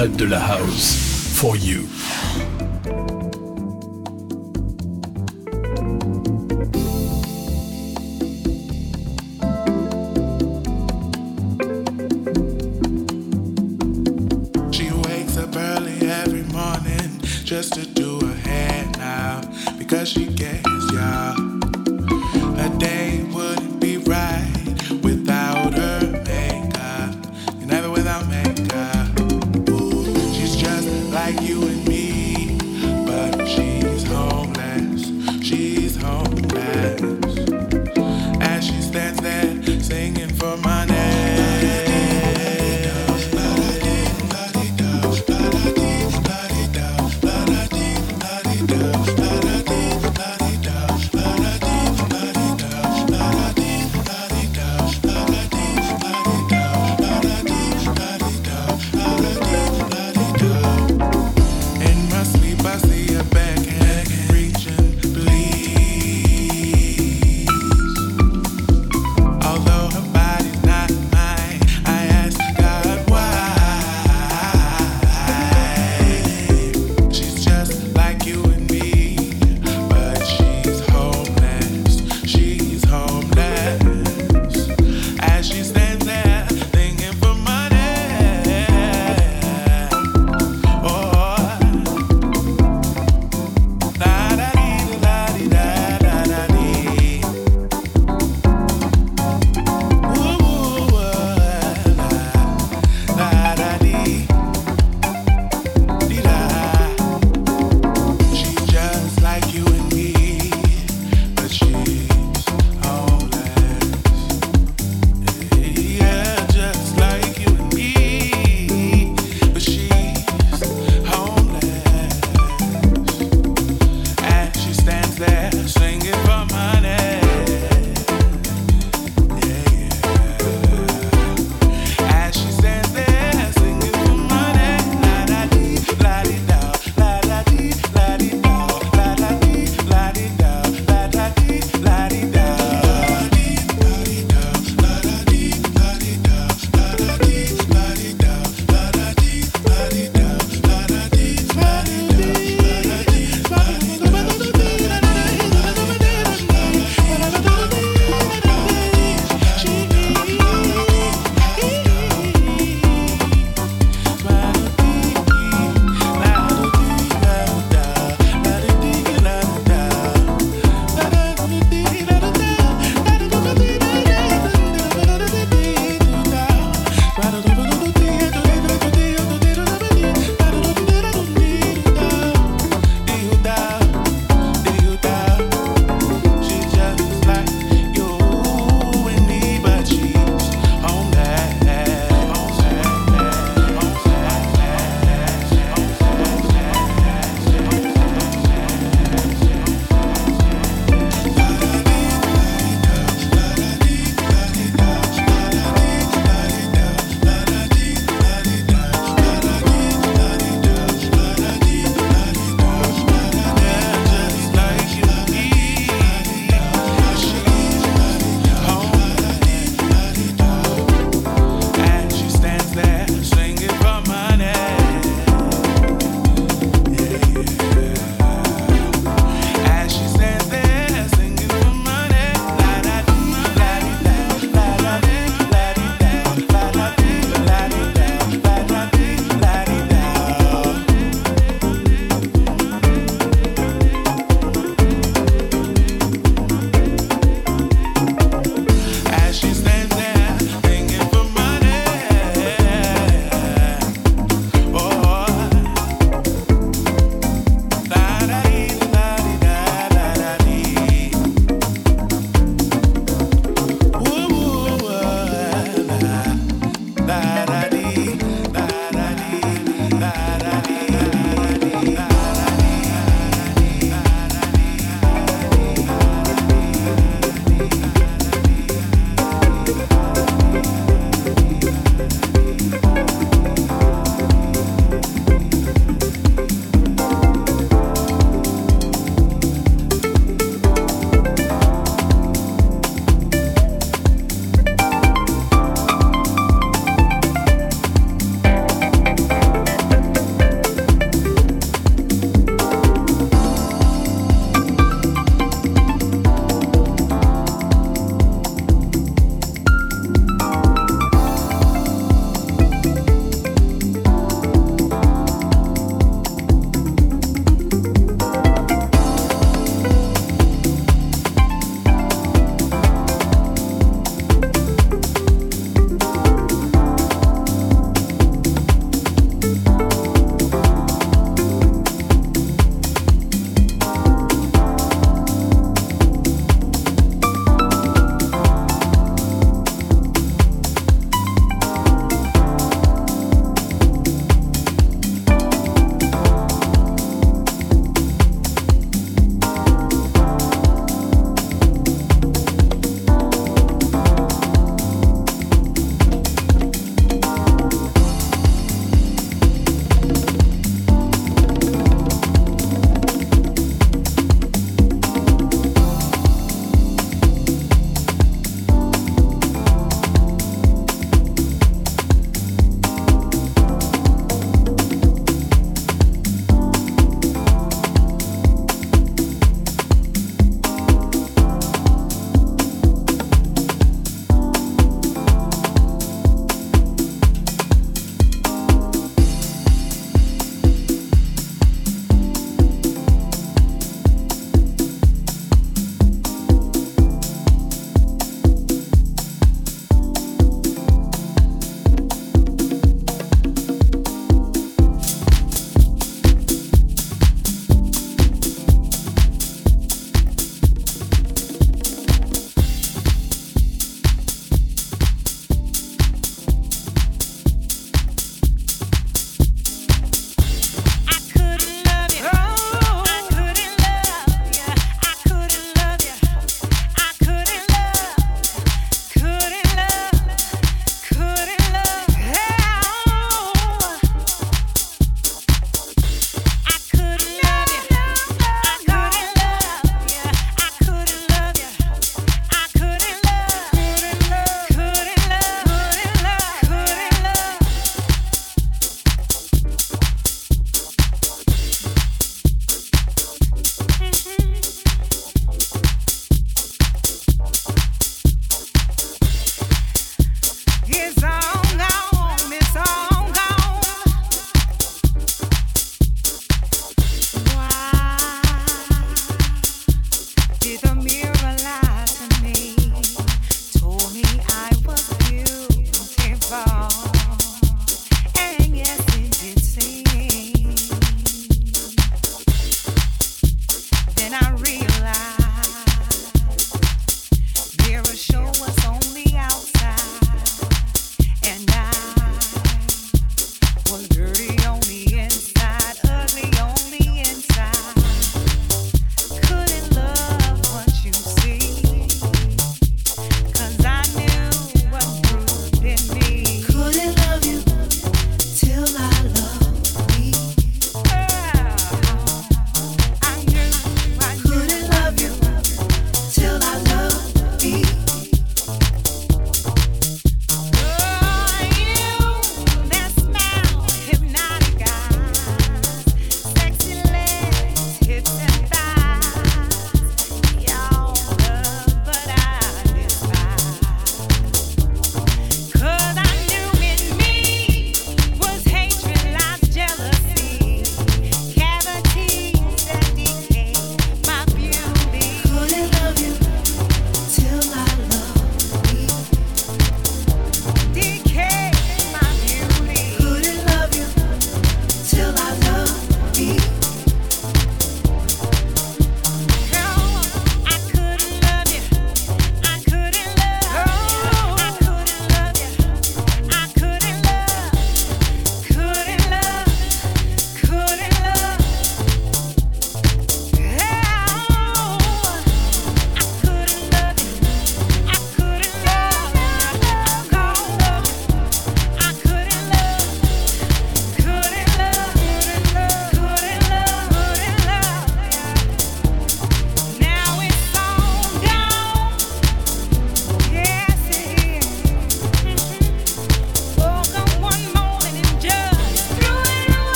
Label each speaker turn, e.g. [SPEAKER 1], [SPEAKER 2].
[SPEAKER 1] retraite de house for you.
[SPEAKER 2] She wakes up early every morning just to do her hair now because she gets y'all.